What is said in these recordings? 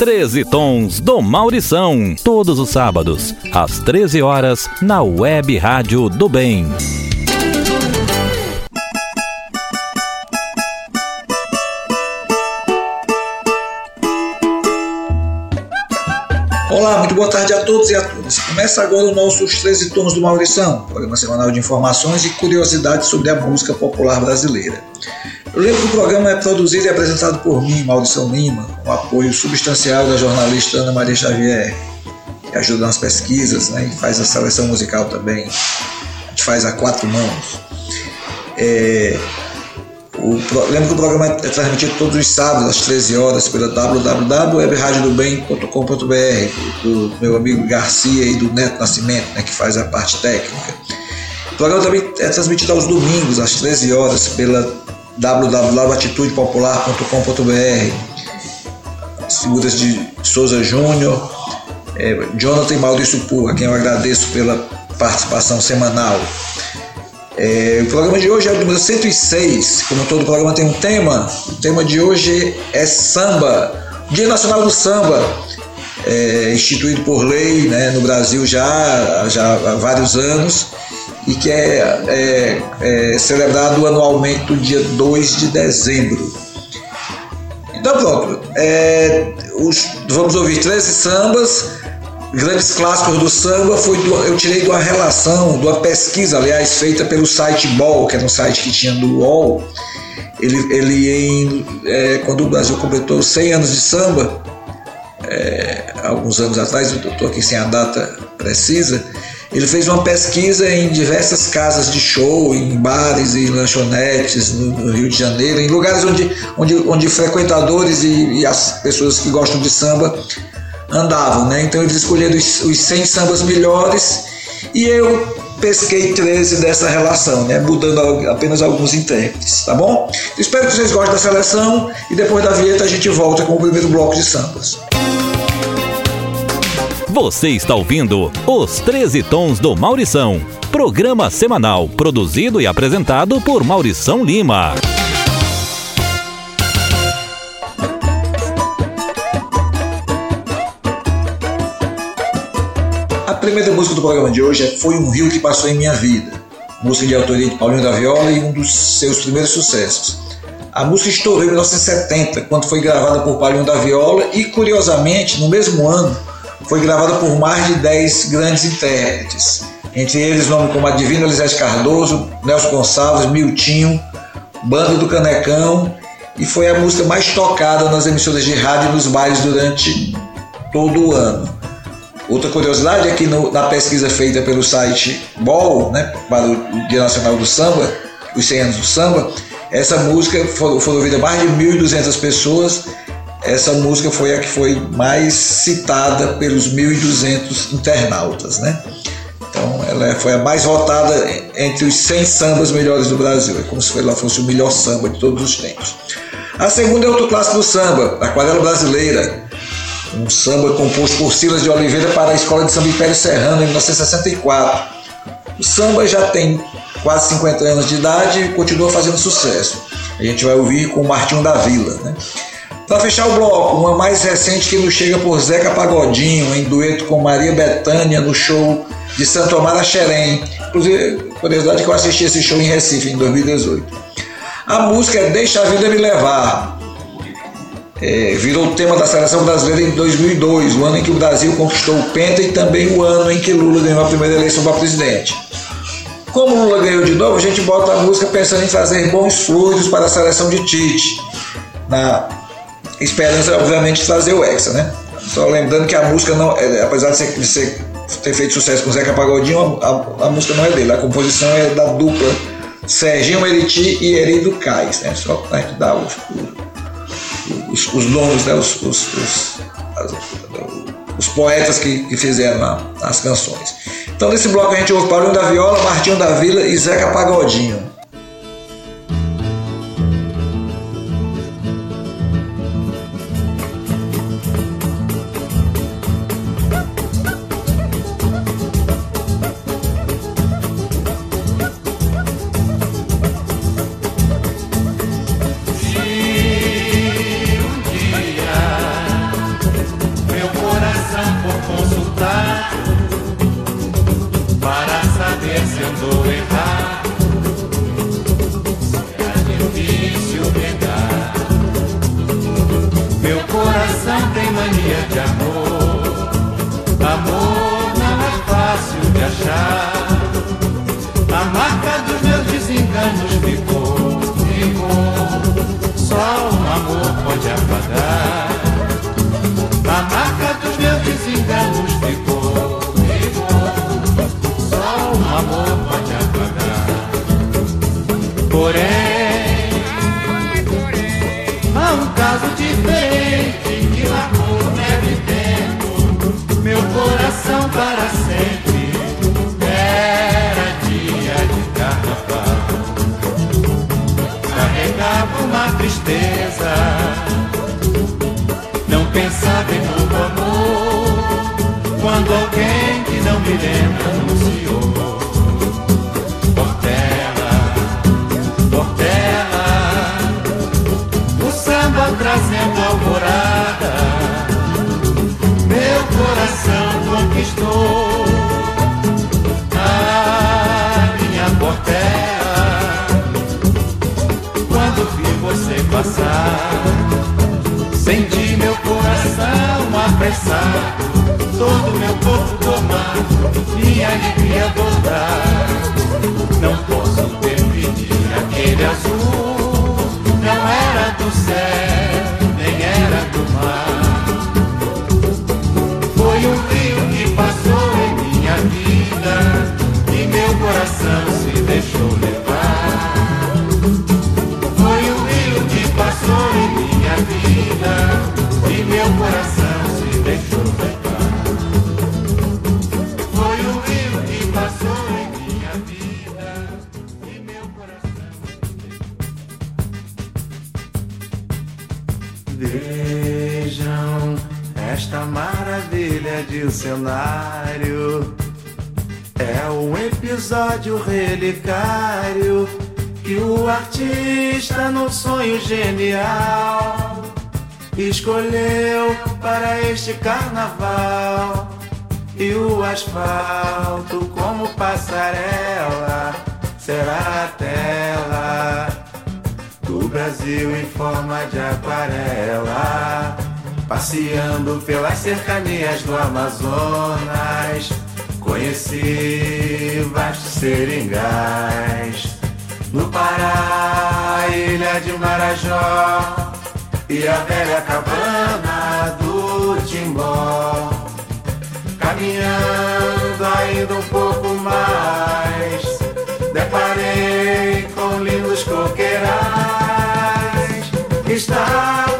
13 Tons do Maurição. Todos os sábados, às 13 horas, na Web Rádio do Bem. Olá, muito boa tarde a todos e a todas. Começa agora o nosso Os 13 Tons do Maurição, programa semanal de informações e curiosidades sobre a música popular brasileira. Eu lembro que o programa é produzido e apresentado por mim, Maurição Lima, com apoio substancial da jornalista Ana Maria Xavier, que ajuda nas pesquisas né, e faz a seleção musical também. A gente faz a quatro mãos. É, o, lembro que o programa é transmitido todos os sábados, às 13 horas, pela www.webradiodobem.com.br, do meu amigo Garcia e do Neto Nascimento, né, que faz a parte técnica. O programa também é transmitido aos domingos, às 13 horas, pela www.atitudepopular.com.br. Figuras de Souza Júnior, é, Jonathan e Maurício a quem eu agradeço pela participação semanal. É, o programa de hoje é o número 106. Como todo programa tem um tema, o tema de hoje é samba, Dia Nacional do Samba, é, instituído por lei né, no Brasil já, já há vários anos e que é, é, é celebrado anualmente no dia 2 de dezembro. Então pronto, é, os, vamos ouvir 13 sambas grandes clássicos do samba foi do, eu tirei de uma relação, de uma pesquisa, aliás, feita pelo site Ball, que era um site que tinha do UOL. Ele, ele em, é, quando o Brasil completou 100 anos de samba, é, alguns anos atrás, eu estou aqui sem a data precisa, ele fez uma pesquisa em diversas casas de show, em bares e lanchonetes no, no Rio de Janeiro, em lugares onde, onde, onde frequentadores e, e as pessoas que gostam de samba andavam, né? Então eles escolheram os, os 100 sambas melhores e eu pesquei 13 dessa relação, né? Mudando apenas alguns intérpretes, tá bom? Espero que vocês gostem da seleção e depois da vinheta a gente volta com o primeiro bloco de sambas. Você está ouvindo Os 13 Tons do Maurição, programa semanal produzido e apresentado por Maurição Lima. Primeira música do programa de hoje é Foi um Rio que Passou em Minha Vida, música de autoria de Paulinho da Viola e um dos seus primeiros sucessos. A música estourou em 1970, quando foi gravada por Paulinho da Viola e, curiosamente, no mesmo ano, foi gravada por mais de 10 grandes intérpretes. Entre eles, nomes como Adivino Elisete Cardoso, Nelson Gonçalves, Miltinho, Banda do Canecão, e foi a música mais tocada nas emissoras de rádio e nos bailes durante todo o ano. Outra curiosidade é que no, na pesquisa feita pelo site BOL, né, para o Dia Nacional do Samba, os 100 anos do samba, essa música foi, foi ouvida mais de 1.200 pessoas. Essa música foi a que foi mais citada pelos 1.200 internautas, né? Então, ela foi a mais votada entre os 100 sambas melhores do Brasil. É como se ela fosse o melhor samba de todos os tempos. A segunda é outro clássico do samba, Aquarela Brasileira, um samba composto por Silas de Oliveira para a Escola de Samba Império Serrano em 1964. O samba já tem quase 50 anos de idade e continua fazendo sucesso. A gente vai ouvir com o Martinho da Vila. Né? Para fechar o bloco, uma mais recente que nos chega por Zeca Pagodinho, em dueto com Maria Bethânia no show de Santo Amaro Xerém. Inclusive, curiosidade que eu assisti esse show em Recife em 2018. A música é Deixa a Vida Me Levar, é, virou tema da seleção brasileira em 2002, o ano em que o Brasil conquistou o Penta e também o ano em que Lula ganhou a primeira eleição para presidente. Como Lula ganhou de novo, a gente bota a música pensando em fazer bons fluidos para a seleção de Tite, na esperança, obviamente, de trazer o Hexa, né? Só lembrando que a música, não, é, apesar de, ser, de ser, ter feito sucesso com o Zeca Pagodinho, a, a, a, música não é dele, a composição é da dupla Serginho Meriti e Herido Cais, né? Só para dar o, o os, os donos, né, os, os, as, os, poetas que, que fizeram a, as canções. Então nesse bloco a gente ouve Paulinho da Viola, Martinho da Vila e Zeca Pagodinho. Lembra anunciou. Portela, Portela, o samba trazendo alvorada, meu coração conquistou. A minha Portela, quando vi você passar, senti meu coração apressado, todo meu corpo tomar, minha alegria voltar. Não posso permitir aquele azul, não era do céu, nem era do mar. Foi um rio que passou em minha vida e meu coração se deixou levar. Foi um rio que passou em minha vida e meu coração cenário. É um episódio relicário que o artista, no sonho genial, escolheu para este carnaval. E o asfalto, como passarela, será a tela do Brasil em forma de aquarela, passeando pelas cercanias do Amazonas, conheci vastos seringais. No Pará, ilha de Marajó e a velha cabana do Timbó. Caminhando ainda um pouco mais, deparei com lindos coqueirais. Estava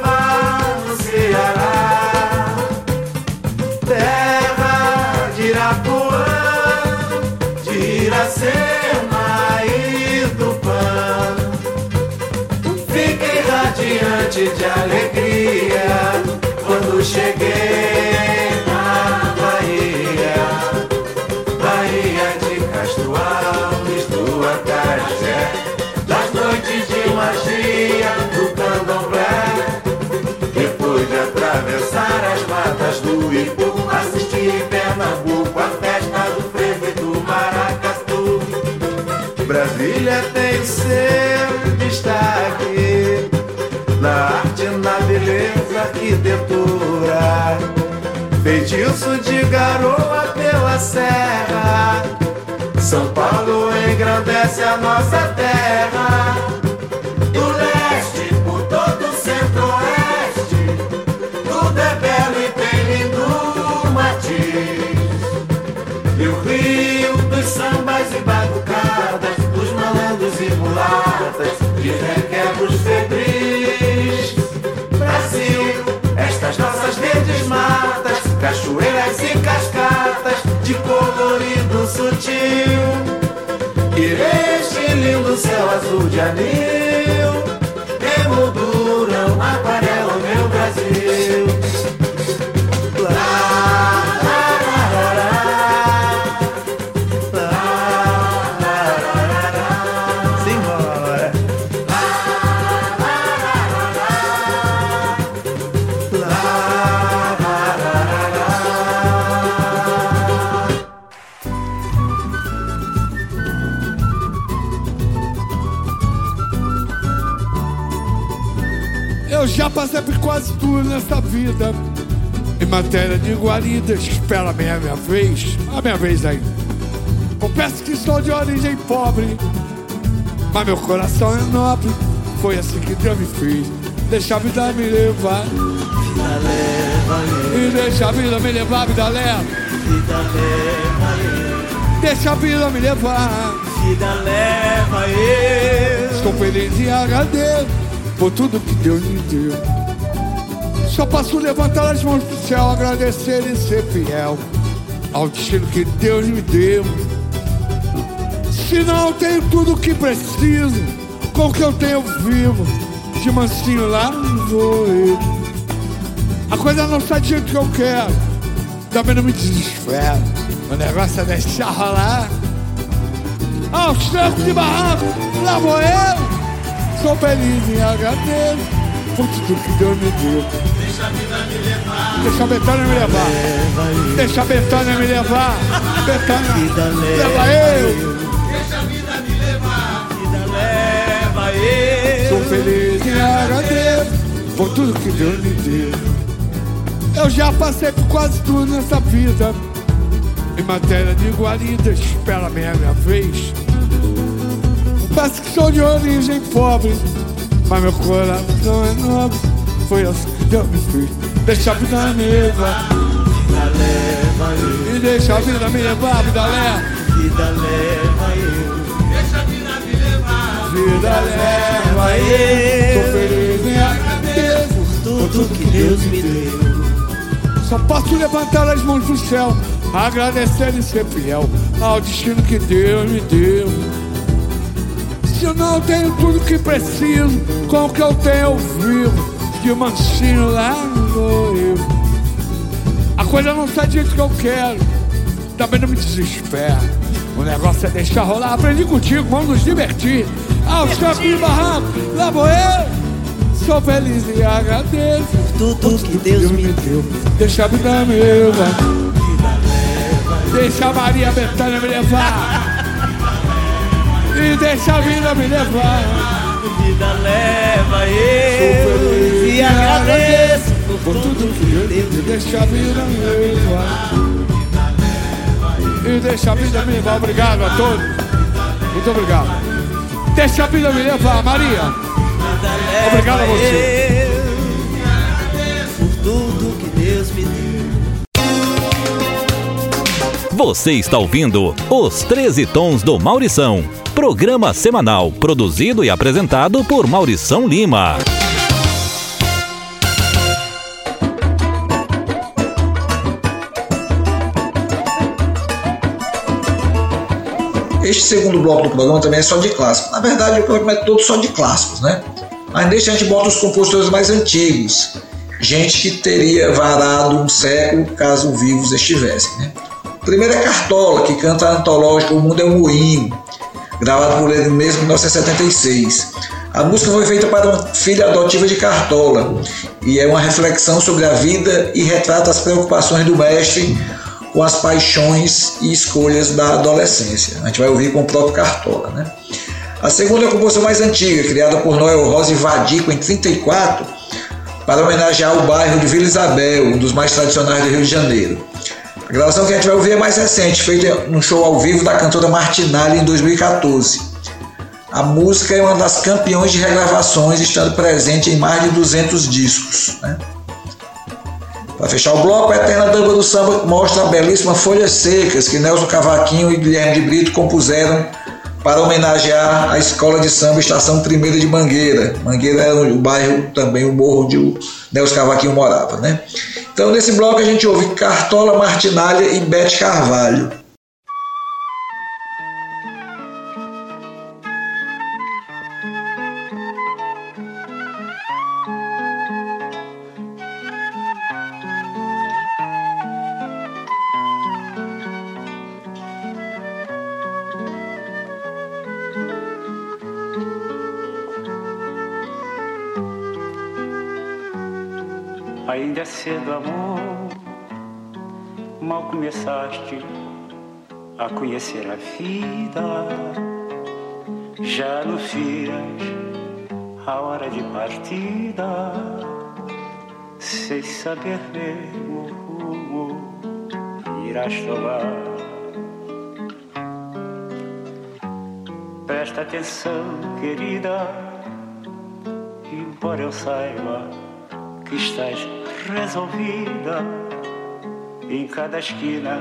de alegria quando cheguei na Bahia, Bahia de Castro Alves, do Acarajé, das noites de magia do candomblé. Depois de atravessar as matas do Ipu, assisti Pernambuco a beleza, arquitetura. Feitiço de garoa pela serra. São Paulo engrandece a nossa terra. Do leste por todo o centro-oeste, tudo é belo e tem lindo matiz. E o rio dos sambas e batucadas, dos malandros e mulatas, de requebros febris. Cachoeiras e cascatas, de colorido sutil. E este lindo céu azul de anil, vida. Em matéria de guaridas, espera bem a minha vez, a minha vez aí. Confesso que sou de origem pobre, mas meu coração é nobre. Foi assim que Deus me fez. Deixa a vida me levar. Vida leva E deixa a vida me levar, vida leva. vida leva Deixa a vida me levar. vida leva eu. Estou feliz e agradeço por tudo que Deus me deu. Só posso levantar as mãos pro céu, agradecer e ser fiel ao destino que Deus me deu. Se não tenho tudo o que preciso, com o que eu tenho vivo, de mansinho lá vou eu. A coisa não sai do jeito que eu quero, também não me desespero. O negócio é deixar rolar. Aos trancos de barranco, lá vou eu. Sou feliz e agradeço por tudo que Deus me deu. Deixa a vida me levar. Deixa a Betânia me levar. Deixa a Betânia me levar. Betânia, Vida leva leva eu. Vida leva eu. Sou feliz e agradeço por tudo que Deus me deu. Eu já passei por quase tudo nessa vida. Em matéria de guarida, espera a minha vez. Parece que sou de origem pobre, mas meu coração é nobre. Foi assim que Deus me fez. Deixa a vida me levar. Vida leva eu. E deixa a vida me levar, vida leva. Vida leva eu. Vida leva eu. Sou feliz e agradeço. Tudo que Deus me deu. Só posso levantar as mãos pro céu, agradecer e ser fiel ao destino que Deus me deu. Se eu não tenho tudo que preciso, com o que eu tenho eu vivo, de mansinho lá vou eu. A coisa não sai do jeito que eu quero, também não me desespero. O negócio é deixar rolar, aprendi contigo, vamos nos divertir. Aos trancos de barranco, lá vou eu. Sou feliz e agradeço Tudo que Deus me deu. Deixa a vida me levar. Deixa a Maria Bethânia me levar. E deixa a vida me levar. Vida leva eu. E agradeço por tudo que E Deus deixa a vida me levar. E deixa a vida me levar. Obrigado a todos. Muito obrigado. Deixa a vida me levar, Maria. Obrigado a você. Por tudo que Deus me deu. Você está ouvindo Os 13 Tons do Maurição. Programa semanal produzido e apresentado por Maurição Lima. Este segundo bloco do programa também é só de clássicos. Na verdade, o programa é todo só de clássicos, né? Mas neste a gente bota os compositores mais antigos. Gente que teria varado um século caso vivos estivessem, né? Primeiro é Cartola, que canta a antológica O Mundo é um Moinho, gravado por ele mesmo em 1976. A música foi feita para uma filha adotiva de Cartola e é uma reflexão sobre a vida e retrata as preocupações do mestre com as paixões e escolhas da adolescência. A gente vai ouvir com o próprio Cartola. Né? A segunda é composição mais antiga, criada por Noel Rosa e Vadico em 34, para homenagear o bairro de Vila Isabel, um dos mais tradicionais do Rio de Janeiro. A gravação que a gente vai ouvir é mais recente, feita num show ao vivo da cantora Martinalli em 2014. A música é uma das campeões de regravações, estando presente em mais de 200 discos. Né? Para fechar o bloco, a Eterna Dama do Samba mostra a belíssima Folhas Secas que Nelson Cavaquinho e Guilherme de Brito compuseram para homenagear a Escola de Samba Estação Primeira de Mangueira. Mangueira era o bairro, também o morro onde o Nelson Cavaquinho morava. Né? Então, nesse bloco, a gente ouve Cartola Martinalha e Bete Carvalho. Conhecer a vida. Já anuncias a hora de partida. sem saber mesmo o rumo irás tomar. Presta atenção, querida, embora eu saiba que estás resolvida. Em cada esquina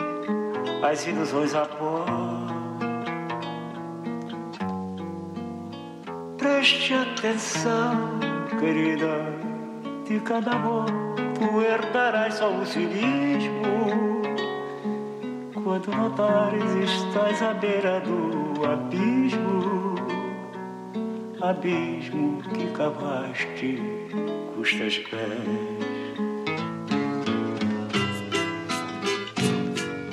as ilusões a. Preste atenção, querida, de cada amor tu herdarás só o cinismo. Quando notares estás à beira do abismo, abismo que cavaste custas pés.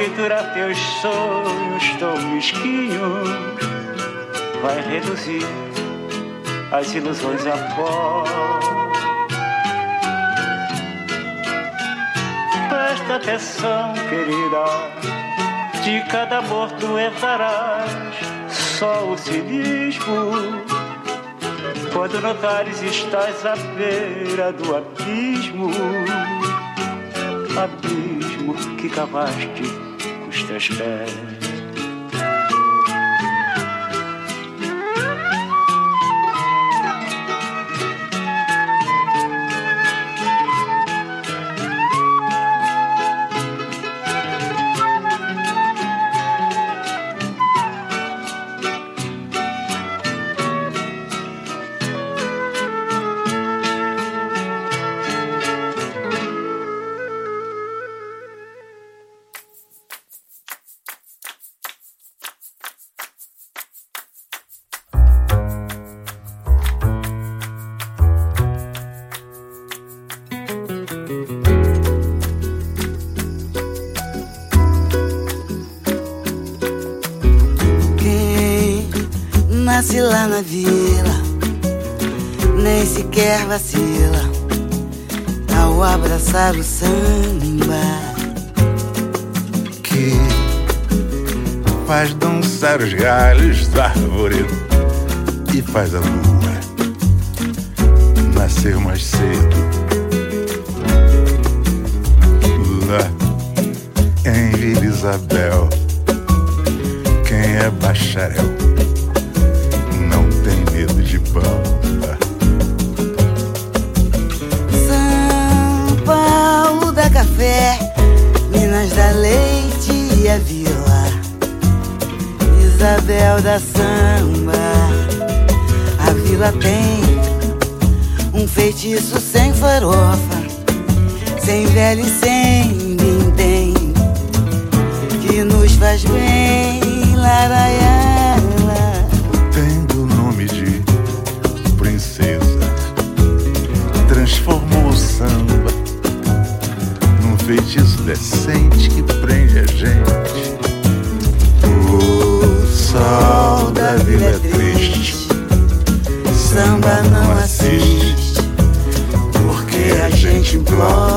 triturar teus sonhos tão mesquinhos, vai reduzir as ilusões a pó. Presta atenção, querida, de cada amor tu herdarás só o cinismo. Quando notares estás à beira do abismo, abismo que cavaste com os sem velho e sem vintém, que nos faz bem, laraiala. Tendo o nome de princesa, transformou o samba num feitiço decente que prende a gente. O sol da vila é triste, Samba não assiste, porque a gente implora.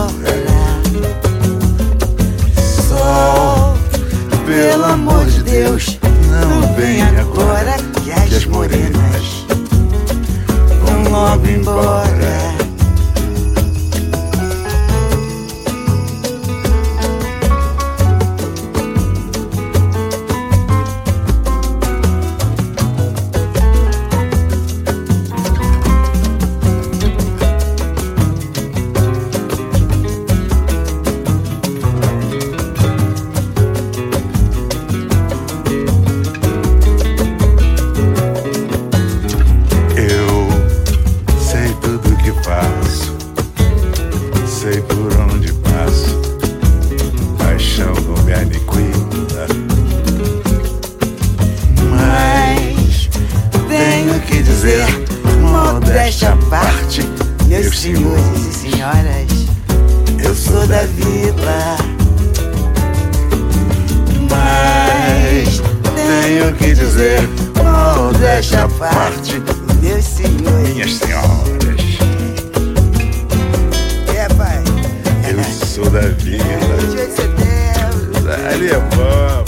Tenho que dizer, modéstia à parte, Meus senhores. minhas senhoras. É, pai. Eu sou da vida. Ali é bom,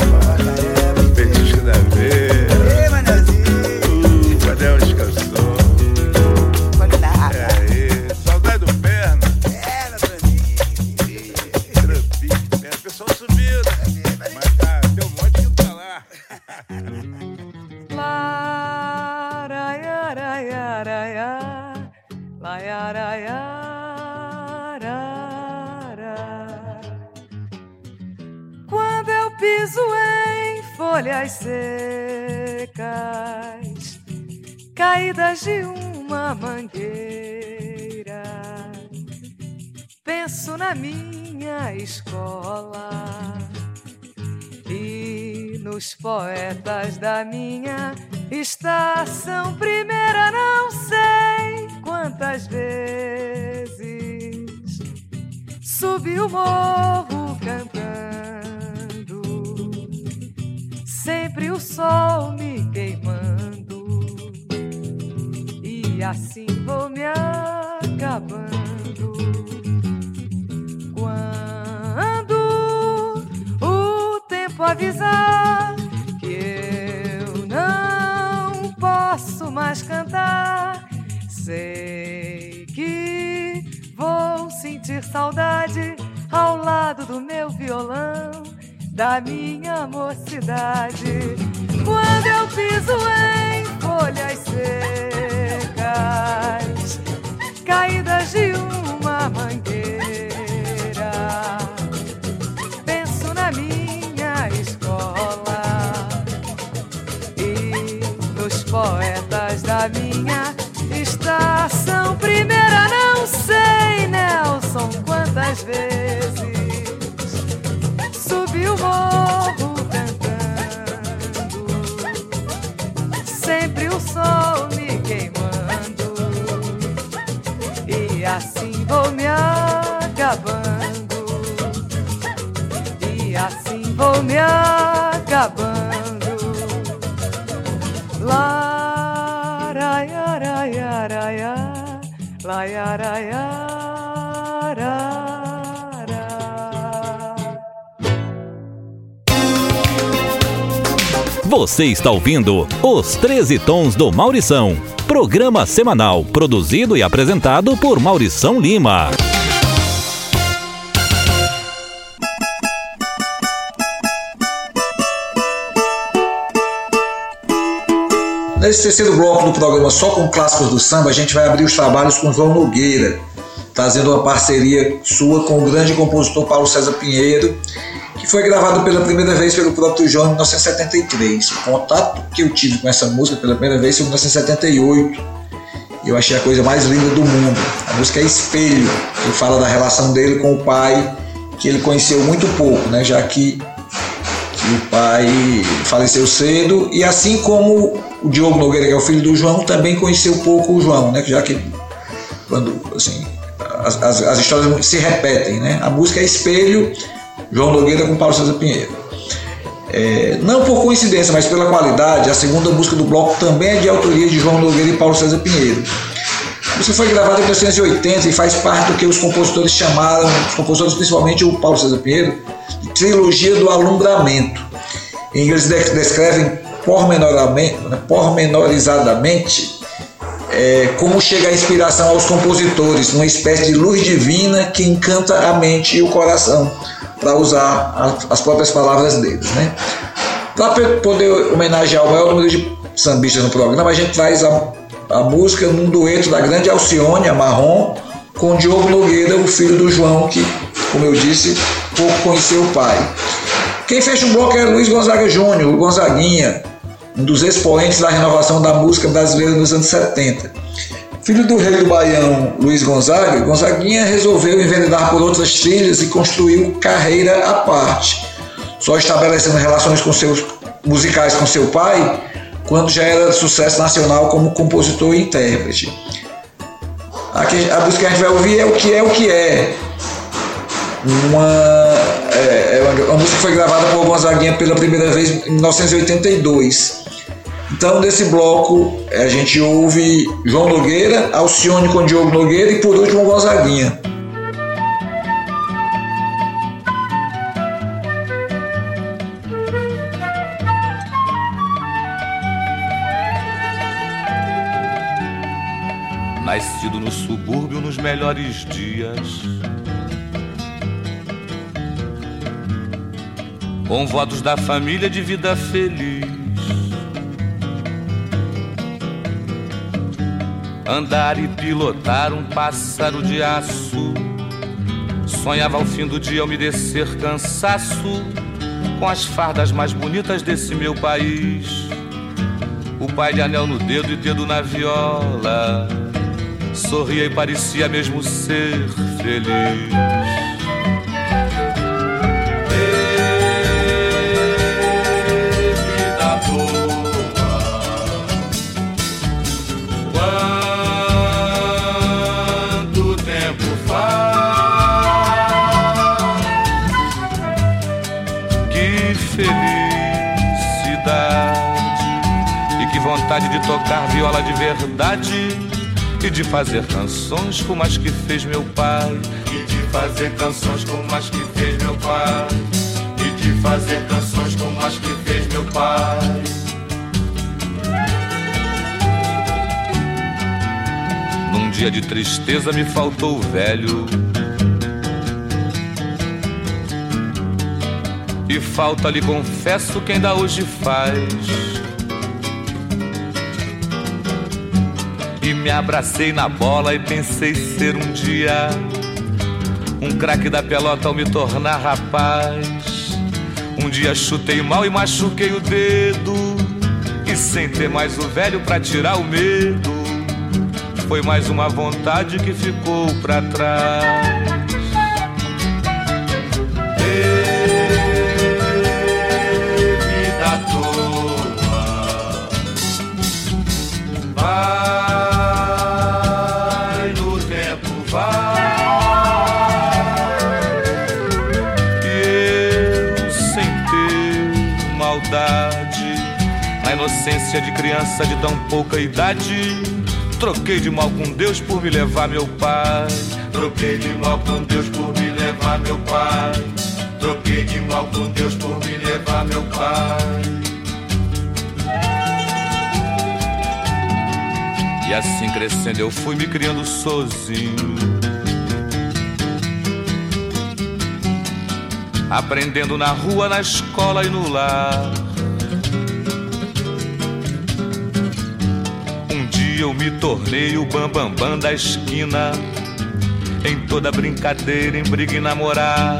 de uma mangueira, penso na minha escola e nos poetas da minha estação. Primeira. Não sei quantas vezes subi o morro cantando, sempre o sol me queimando, e assim vou me acabando. Quando o tempo avisar que eu não posso mais cantar, sei que vou sentir saudade ao lado do meu violão, da minha mocidade. Quando eu piso em folhas secas, caídas de uma mangueira, penso na minha escola e nos poetas da minha Você está ouvindo Os 13 Tons do Maurição. Programa semanal produzido e apresentado por Maurição Lima. Nesse terceiro bloco do programa Só com Clássicos do Samba, a gente vai abrir os trabalhos com João Nogueira, trazendo uma parceria sua com o grande compositor Paulo César Pinheiro, que foi gravado pela primeira vez pelo próprio João em 1973. O contato que eu tive com essa música pela primeira vez foi em 1978. E eu achei a coisa mais linda do mundo. A música é Espelho, que fala da relação dele com o pai, que ele conheceu muito pouco, né? já que que o pai faleceu cedo e assim como o Diogo Nogueira, que é o filho do João, também conheceu pouco o João, né? Já que quando assim as, as, as histórias se repetem, né? A música é Espelho, João Nogueira com Paulo César Pinheiro. É, não por coincidência, mas pela qualidade, a segunda música do bloco também é de autoria de João Nogueira e Paulo César Pinheiro. Música foi gravada em 1980 e faz parte do que os compositores chamaram, os compositores principalmente o Paulo César Pinheiro, de trilogia do alumbramento. Eles descrevem né, pormenorizadamente é, como chega a inspiração aos compositores, uma espécie de luz divina que encanta a mente e o coração, para usar as próprias palavras deles. Né? Para poder homenagear o maior número de sambistas no programa, a gente traz a, a música num dueto da grande Alcione, a Marrom, com Diogo Nogueira, o filho do João, que, como eu disse, pouco conheceu o pai. Quem fecha o bloco é Luiz Gonzaga Júnior, o Gonzaguinha, um dos expoentes da renovação da música brasileira nos anos 70. Filho do rei do Baião, Luiz Gonzaga, Gonzaguinha resolveu enveredar por outras trilhas e construiu carreira à parte, só estabelecendo relações com seus musicais com seu pai quando já era sucesso nacional como compositor e intérprete. Aqui, a música que a gente vai ouvir é o que é o que é. Uma, é, é uma, uma música que foi gravada por Gonzaguinha pela primeira vez em 1982. Então, nesse bloco, a gente ouve João Nogueira, Alcione com Diogo Nogueira e, por último, Gonzaguinha. Nascido no subúrbio nos melhores dias. Com votos da família de vida feliz. Andar e pilotar um pássaro de aço. Sonhava ao fim do dia eu me descer cansaço com as fardas mais bonitas desse meu país. O pai de anel no dedo e dedo na viola. Sorria e parecia mesmo ser feliz. Vontade de tocar viola de verdade e de fazer canções como as que fez meu pai. E de fazer canções como as que fez meu pai. E de fazer canções como as que fez meu pai. Num dia de tristeza me faltou o velho. E falta lhe confesso quem ainda hoje faz. E me abracei na bola e pensei ser um dia um craque da pelota ao me tornar rapaz. Um dia chutei mal e machuquei o dedo. E sem ter mais o velho pra tirar o medo, foi mais uma vontade que ficou pra trás. Inocência de criança de tão pouca idade. Troquei de mal com Deus por me levar meu pai. Troquei de mal com Deus por me levar meu pai. Troquei de mal com Deus por me levar meu pai. E assim crescendo eu fui me criando sozinho. Aprendendo na rua, na escola e no lar eu me tornei o bambambam bam, bam da esquina. Em toda brincadeira, em briga e namorar.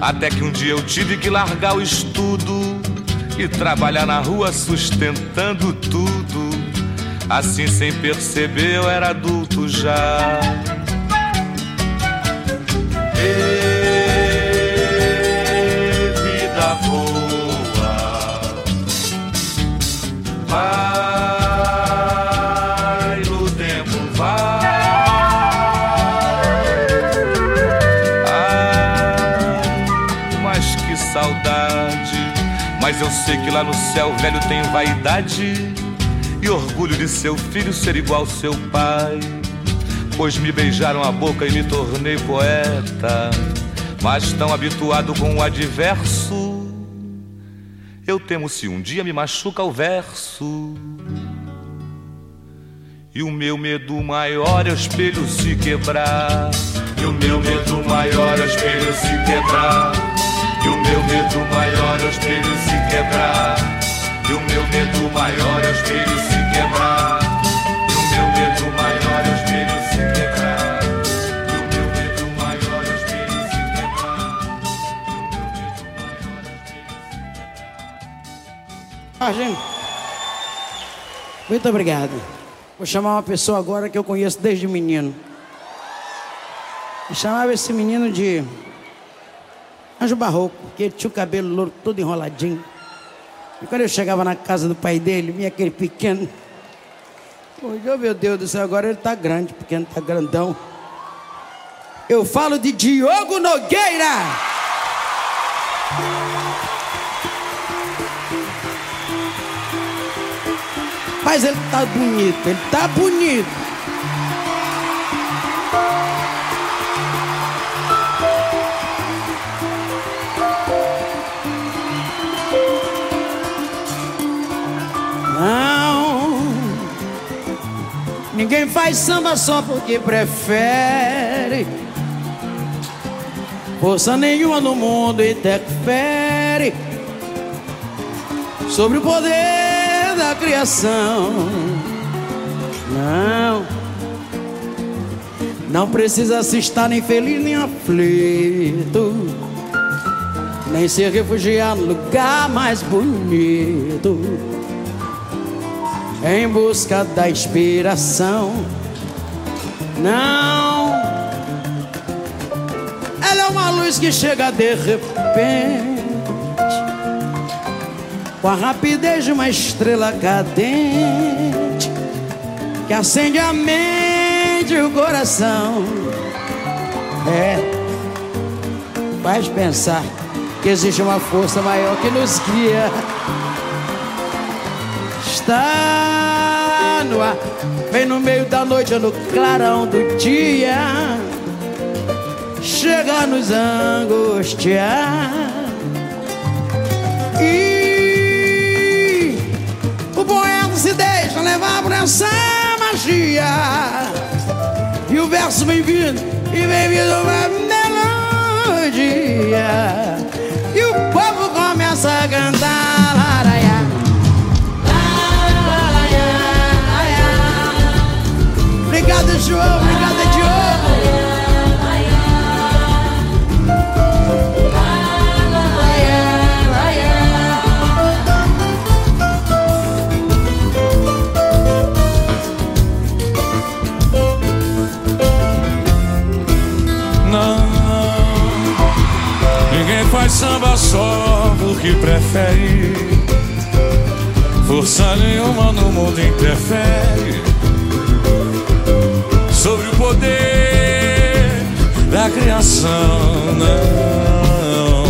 Até que um dia eu tive que largar o estudo e trabalhar na rua sustentando tudo. Assim, sem perceber, eu era adulto já. Mas sei que lá no céu o velho tem vaidade e orgulho de seu filho ser igual ao seu pai. Pois me beijaram a boca e me tornei poeta, mas tão habituado com o adverso Eu temo se um dia me machuca o verso. E o meu medo maior é o espelho se quebrar. E o meu medo maior é o espelho se quebrar. E o meu medo maior é o espelho se quebrar. E o meu medo maior é o espelho se quebrar. E o meu medo maior é o espelho se quebrar. E o meu medo maior é o espelho se quebrar. Sargento, muito obrigado. Vou chamar uma pessoa agora que eu conheço desde menino. Eu chamava esse menino de Anjo Barroco, porque ele tinha o cabelo louro todo enroladinho. E quando eu chegava na casa do pai dele, vinha aquele pequeno. Hoje, oh, meu Deus do céu, agora ele tá grande, pequeno tá grandão. Eu falo de Diogo Nogueira. Mas ele tá bonito, ele tá bonito. Ninguém faz samba só porque prefere. Força nenhuma no mundo interfere sobre o poder da criação. Não, não precisa se estar nem feliz nem aflito, nem se refugiar no lugar mais bonito, em busca da inspiração. Não, ela é uma luz que chega de repente com a rapidez de uma estrela cadente que acende a mente e o coração. É, faz pensar que existe uma força maior que nos guia. Está no ar, vem no meio da noite ou no clarão do dia, chega nos angustiar. E o poeta se deixa levar por essa magia. E o verso vem vindo, e vem vindo uma melodia. E o povo começa a cantar. João. Diogo. Não, ninguém faz samba só porque prefere. Força nenhuma no mundo interfere poder da criação. Não,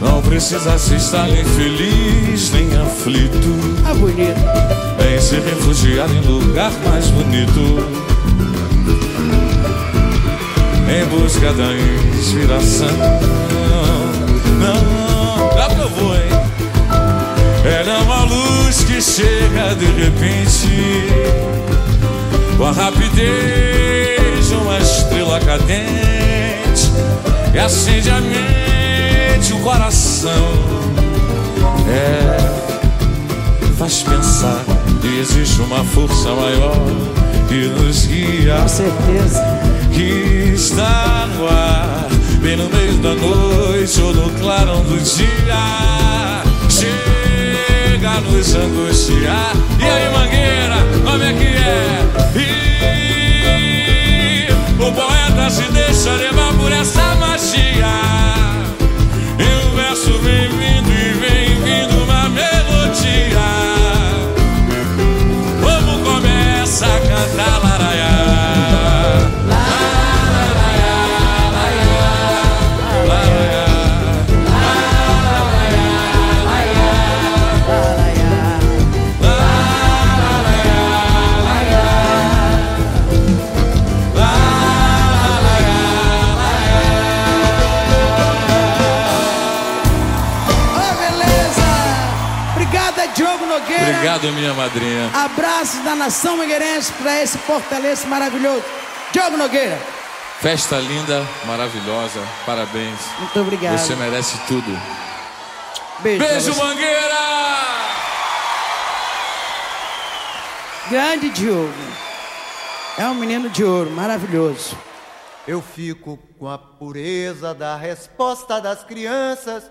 não precisa se estar nem feliz nem aflito. Ah, bonito. Nem se refugiar em lugar mais bonito. Em busca da inspiração. Não, já provou, hein? Ela é uma luz que chega de repente Com a rapidez de uma estrela cadente Que acende a mente, o coração. É, faz pensar que existe uma força maior Que nos guia. Com certeza. Que está no ar Bem no meio da noite ou no clarão do dia. Chega a nos angustiar. E aí Mangueira, se deixa levar por essa magia E o verso vem madrinha. Abraços da nação mangueirense para esse fortaleza maravilhoso. Diogo Nogueira. Festa linda, maravilhosa. Parabéns. Muito obrigado. Você merece tudo. Beijo. Beijo. Mangueira! Grande Diogo. É um menino de ouro, maravilhoso. Eu fico com a pureza da resposta das crianças.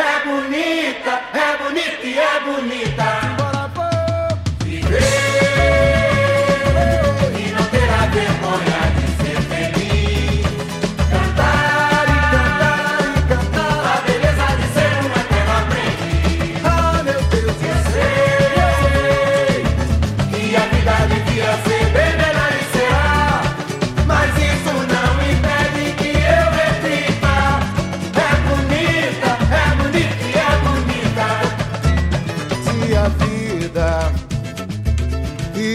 É bonita, é bonita e é bonita. Viver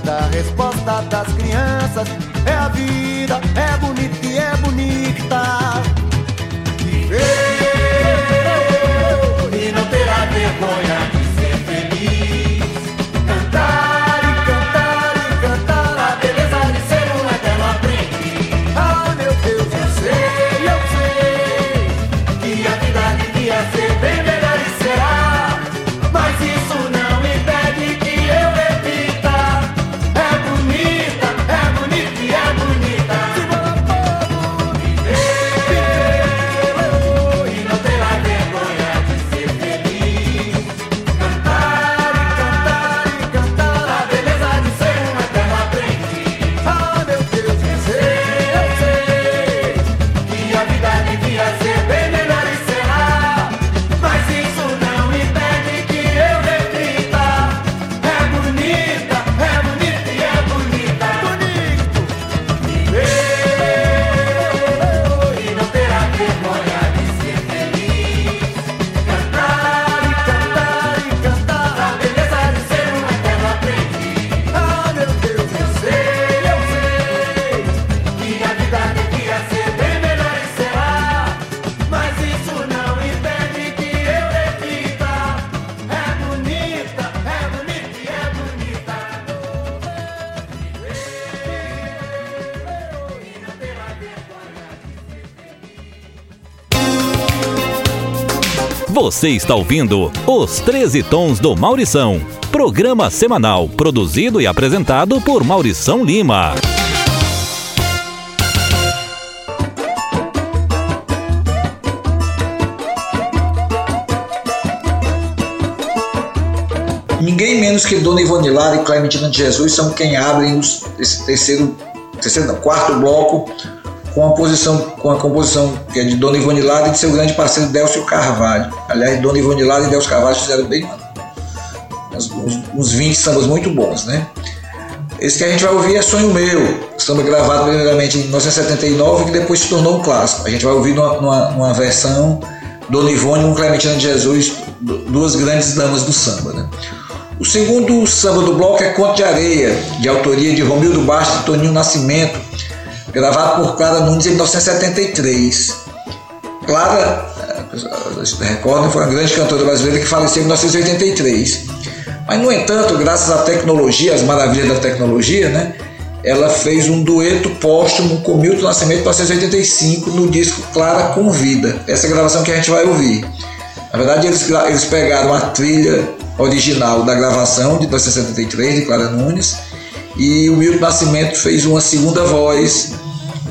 Da resposta das crianças. É a vida, é bonita e é bonita. E não terá vergonha de ser feliz. Você está ouvindo Os 13 Tons do Maurição. Programa semanal produzido e apresentado por Maurição Lima. ninguém menos que Dona Ivone Lara e Clementina de Jesus são quem abrem os, esse terceiro, terceiro não, quarto bloco com a, posição, com a composição que é de Dona Ivone Lara e de seu grande parceiro Delcio Carvalho. Aliás, Dona Ivone Lara e Delcio Carvalho fizeram bem uns, uns, uns 20 sambas muito bons, né? Esse que a gente vai ouvir é Sonho Meu, samba gravado primeiramente em 1979 que depois se tornou um clássico. A gente vai ouvir numa, numa, numa versão Dona Ivone com Clementina de Jesus, duas grandes damas do samba. Né? O segundo samba do bloco é Conto de Areia, de autoria de Romildo Bastos e Toninho Nascimento, gravado por Clara Nunes em 1973. Clara, eh, recordem, foi uma grande cantora brasileira que faleceu em 1983. Mas, no entanto, graças à tecnologia, às maravilhas da tecnologia, né, ela fez um dueto póstumo com Milton Nascimento em 1985 no disco Clara Convida. Essa é gravação que a gente vai ouvir. Na verdade, eles, eles pegaram a trilha original da gravação de 1973 de Clara Nunes e o Milton Nascimento fez uma segunda voz.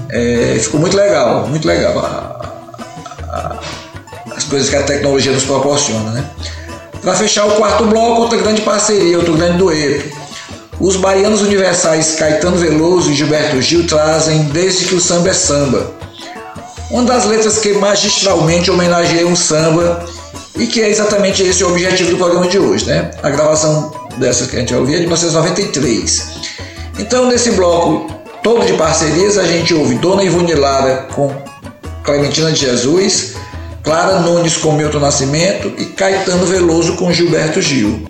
É, ficou muito legal, muito legal a, a, as coisas que a tecnologia nos proporciona. Né? Para fechar o quarto bloco, outra grande parceria, outro grande dueto. Os baianos universais Caetano Veloso e Gilberto Gil trazem Desde que o samba é samba. Uma das letras que magistralmente homenageia um samba e que é exatamente esse o objetivo do programa de hoje, né? A gravação dessa que a gente vai ouvir é de 1993. Então, nesse bloco todo de parcerias, a gente ouve Dona Ivone Lara com Clementina de Jesus, Clara Nunes com Milton Nascimento e Caetano Veloso com Gilberto Gil.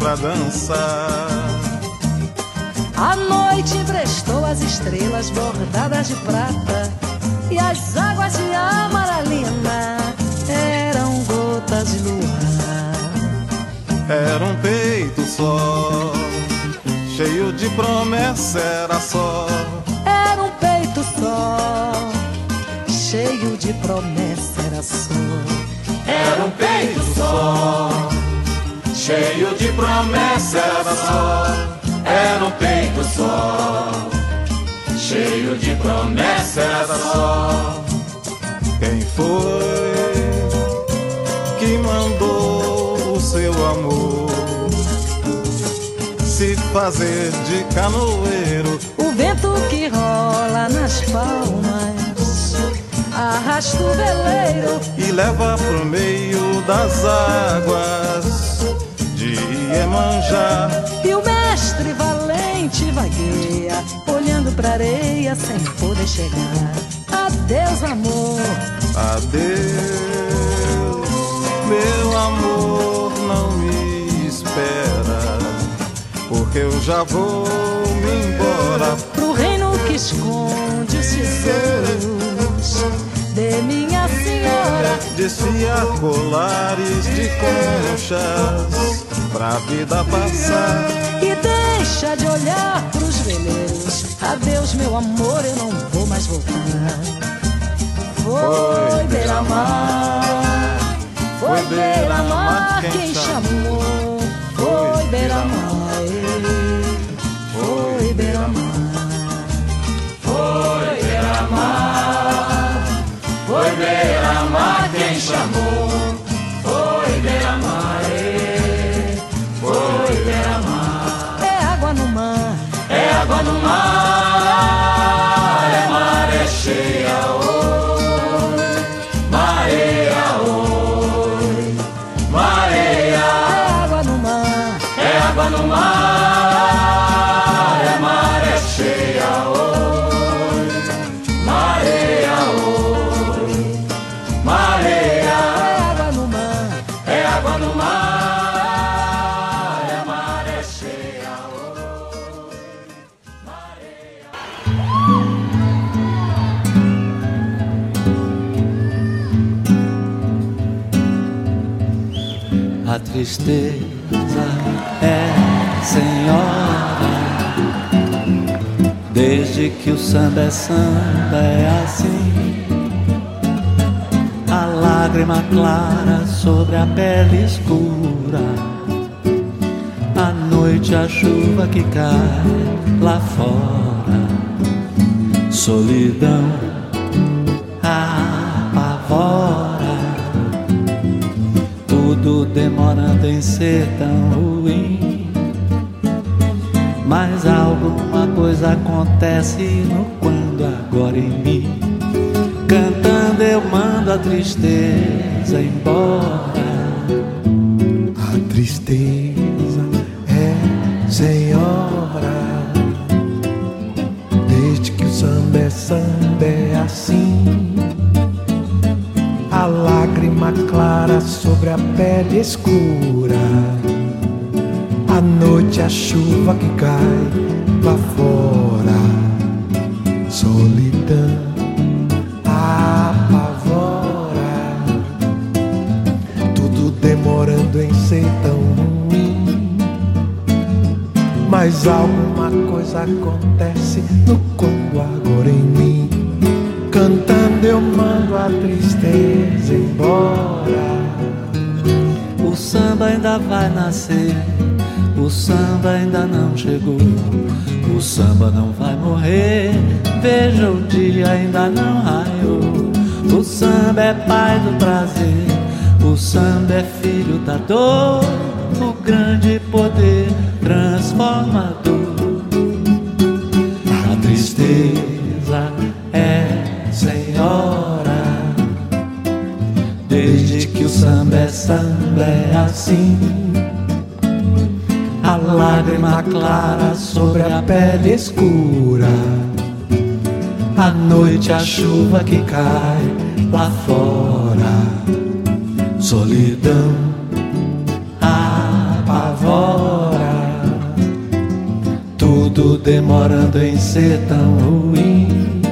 Pra dançar. A noite emprestou as estrelas bordadas de prata e as águas de amaralina eram gotas de luar. Era um peito só, cheio de promessa, era só. Era um peito só, cheio de promessa, era só. Era um peito só, cheio de promessa, era só. Era um peito só, cheio de promessa, era só. Quem foi que mandou o seu amor se fazer de canoeiro? O vento que rola nas palmas arrasta o veleiro e leva pro meio das águas de Iemanjá. E o mestre valente vagueia, olhando pra areia sem poder chegar. Adeus, amor. Adeus, meu amor, não me espera, porque eu já vou me embora pro reino que esconde os tesouros de minha senhora. Desfiar colares de conchas pra vida passar. E deixa de olhar pros veleiros. Adeus, meu amor, eu não vou mais voltar. Foi beira-mar, foi beira-mar quem chamou. Foi beira-mar, foi beira-mar, foi beira-mar, foi beira-mar quem chamou. Tristeza é senhora. Desde que o samba é samba é assim. A lágrima clara sobre a pele escura. À noite a chuva que cai lá fora. Solidão tudo demorando em ser tão ruim. Mas alguma coisa acontece no quando agora em mim. Cantando eu mando a tristeza embora. Ser tão ruim. Mas alguma coisa acontece no quando agora em mim. Cantando eu mando a tristeza embora. O samba ainda vai nascer, o samba ainda não chegou. O samba não vai morrer, veja o dia ainda não raiou. O samba é pai do prazer, o samba é filho da dor, o grande poder transformador. A tristeza é senhora, desde que o samba é samba é assim. A lágrima clara sobre a pele escura. À noite a chuva que cai lá fora. Solidão apavora. Tudo demorando em ser tão ruim.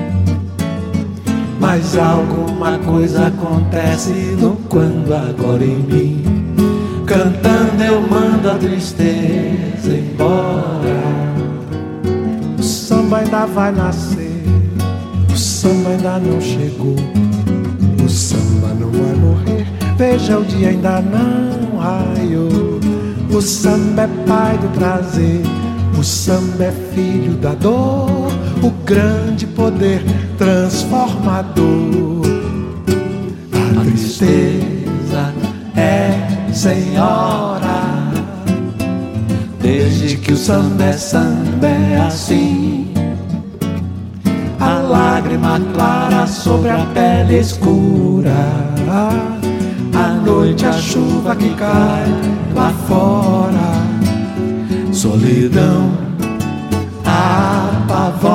Mas alguma coisa acontece no quando agora em mim. Cantando eu mando a tristeza embora. O samba ainda vai nascer, o samba ainda não chegou. Veja o dia ainda não raiou. O samba é pai do prazer, o samba é filho da dor, o grande poder transformador. A tristeza é senhora, desde que o samba é samba é assim. A lágrima clara sobre a pele escura. À noite a chuva que cai lá fora. Solidão apavora.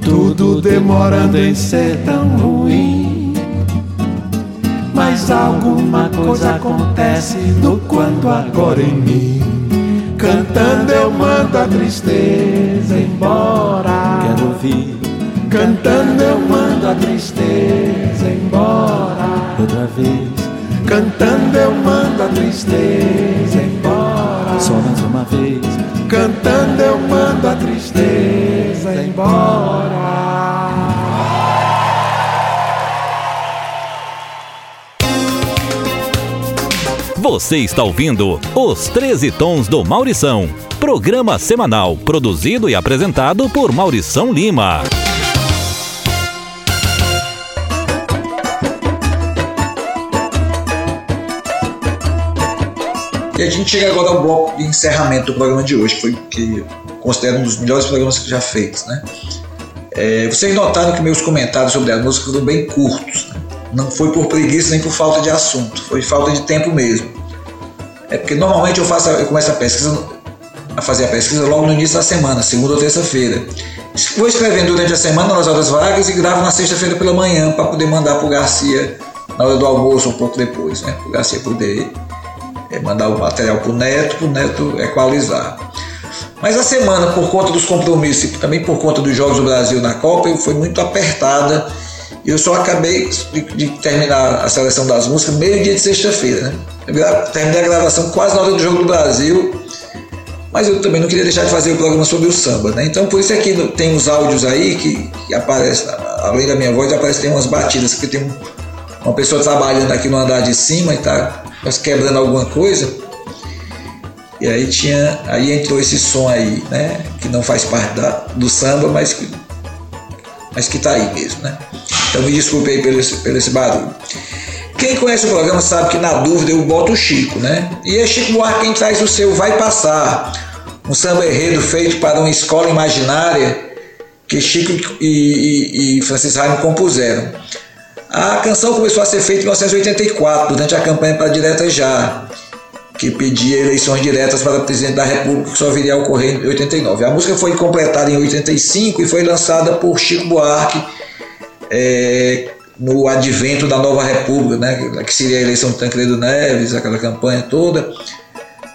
Tudo demorando em ser tão ruim. Mas alguma coisa acontece no quando agora em mim. Cantando eu mando a tristeza embora. Quero ouvir. Cantando eu mando a tristeza embora. Outra vez. Cantando eu mando a tristeza embora. Só mais uma vez. Cantando eu mando a tristeza embora. Você está ouvindo Os 13 Tons do Maurição. Programa semanal produzido e apresentado por Maurição Lima. A gente chega agora ao bloco de encerramento do programa de hoje, que foi que considero um dos melhores programas que já feitos. Né? É, vocês notaram que meus comentários sobre a música foram bem curtos. Né? Não foi por preguiça nem por falta de assunto, foi falta de tempo mesmo. É porque normalmente eu faço, eu começo a pesquisa, a fazer a pesquisa logo no início da semana, segunda ou terça-feira. Vou escrevendo durante a semana nas horas vagas e gravo na sexta-feira pela manhã para poder mandar para o Garcia na hora do almoço um pouco depois, né? Para o Garcia poder é, mandar o material para o Neto, para o Neto equalizar. Mas a semana, por conta dos compromissos e também por conta dos Jogos do Brasil na Copa, foi muito apertada e eu só acabei de, terminar a seleção das músicas meio dia de sexta-feira. Né? Eu terminei a gravação quase na hora do Jogo do Brasil, mas eu também não queria deixar de fazer o programa sobre o samba. Né? Então por isso é que tem os áudios aí que, que aparecem, além da minha voz, aparecem umas batidas, porque tem um, uma pessoa trabalhando aqui no andar de cima e está quebrando alguma coisa. E aí tinha. Aí entrou esse som aí, né? Que não faz parte da, do samba, mas que, mas que tá aí mesmo, né? Então me desculpe aí pelo esse, pelo esse barulho. Quem conhece o programa sabe que na dúvida eu boto o Chico, né? E é Chico Buarque quem traz o seu Vai Passar, um samba enredo feito para uma escola imaginária que Chico e, e, e Francis Raime compuseram. A canção começou a ser feita em 1984, durante a campanha para Direta Já, que pedia eleições diretas para presidente da República, que só viria a ocorrer em 89. A música foi completada em 85 e foi lançada por Chico Buarque é, no advento da nova República, né, que seria a eleição de Tancredo Neves, aquela campanha toda,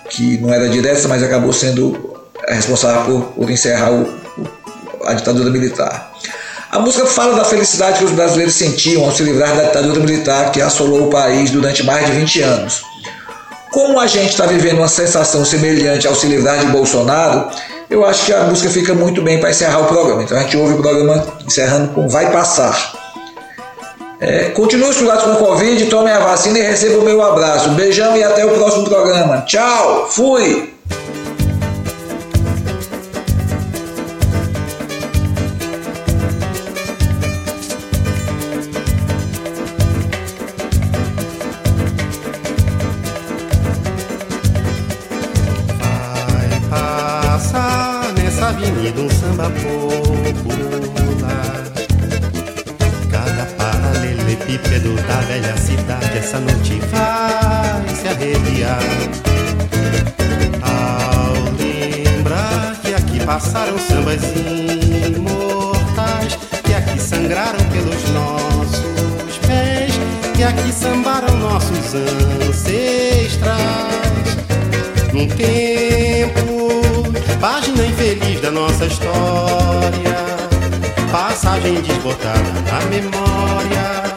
que não era direta, mas acabou sendo responsável por, por encerrar o, a ditadura militar. A música fala da felicidade que os brasileiros sentiam ao se livrar da ditadura militar que assolou o país durante mais de 20 anos. Como a gente está vivendo uma sensação semelhante ao se livrar de Bolsonaro, eu acho que a música fica muito bem para encerrar o programa. Então a gente ouve o programa encerrando com Vai Passar. É, continue estudando com o Covid, tome a vacina e receba o meu abraço. Beijão e até o próximo programa. Tchau, fui! Paralelepípedo da velha cidade essa noite vai se arrepiar. Ao lembrar que aqui passaram sambas imortais, que aqui sangraram pelos nossos pés, que aqui sambaram nossos ancestrais. Num tempo, página infeliz da nossa história, passagem desbotada na memória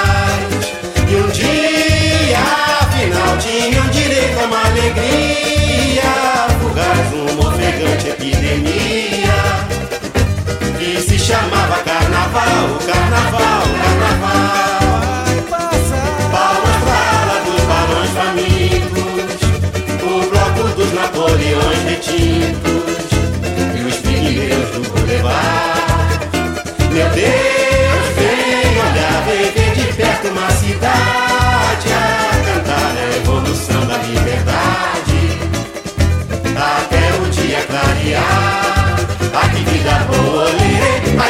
Tinham direito uma alegria, fugaz, uma ofegante epidemia, que se chamava carnaval, carnaval, carnaval. Palmas pra dos balões famintos, o bloco dos Napoleões retintos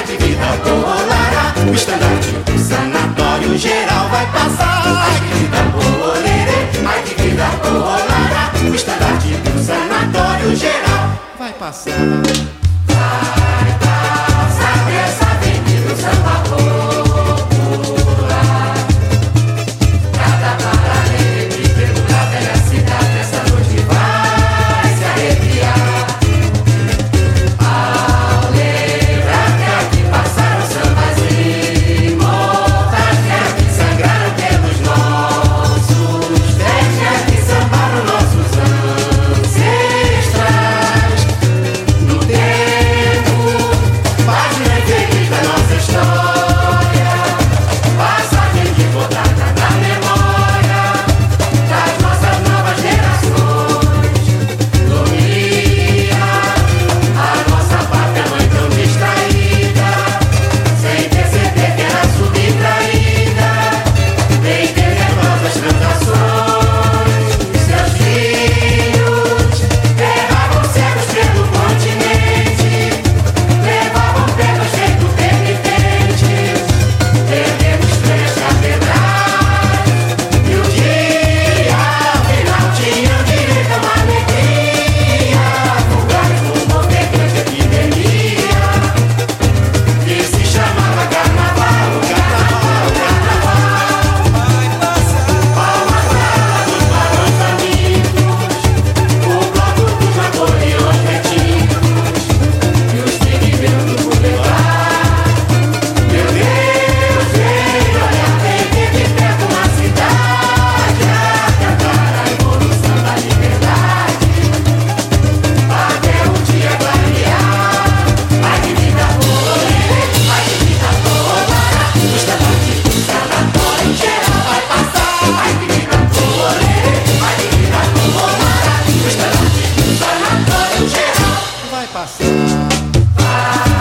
ai que vida boa, lará. O estandarte do sanatório geral vai passar. Ai que vida boa, lerê, ai que vida boa, lará. O estandarte do sanatório geral vai passar. Bye.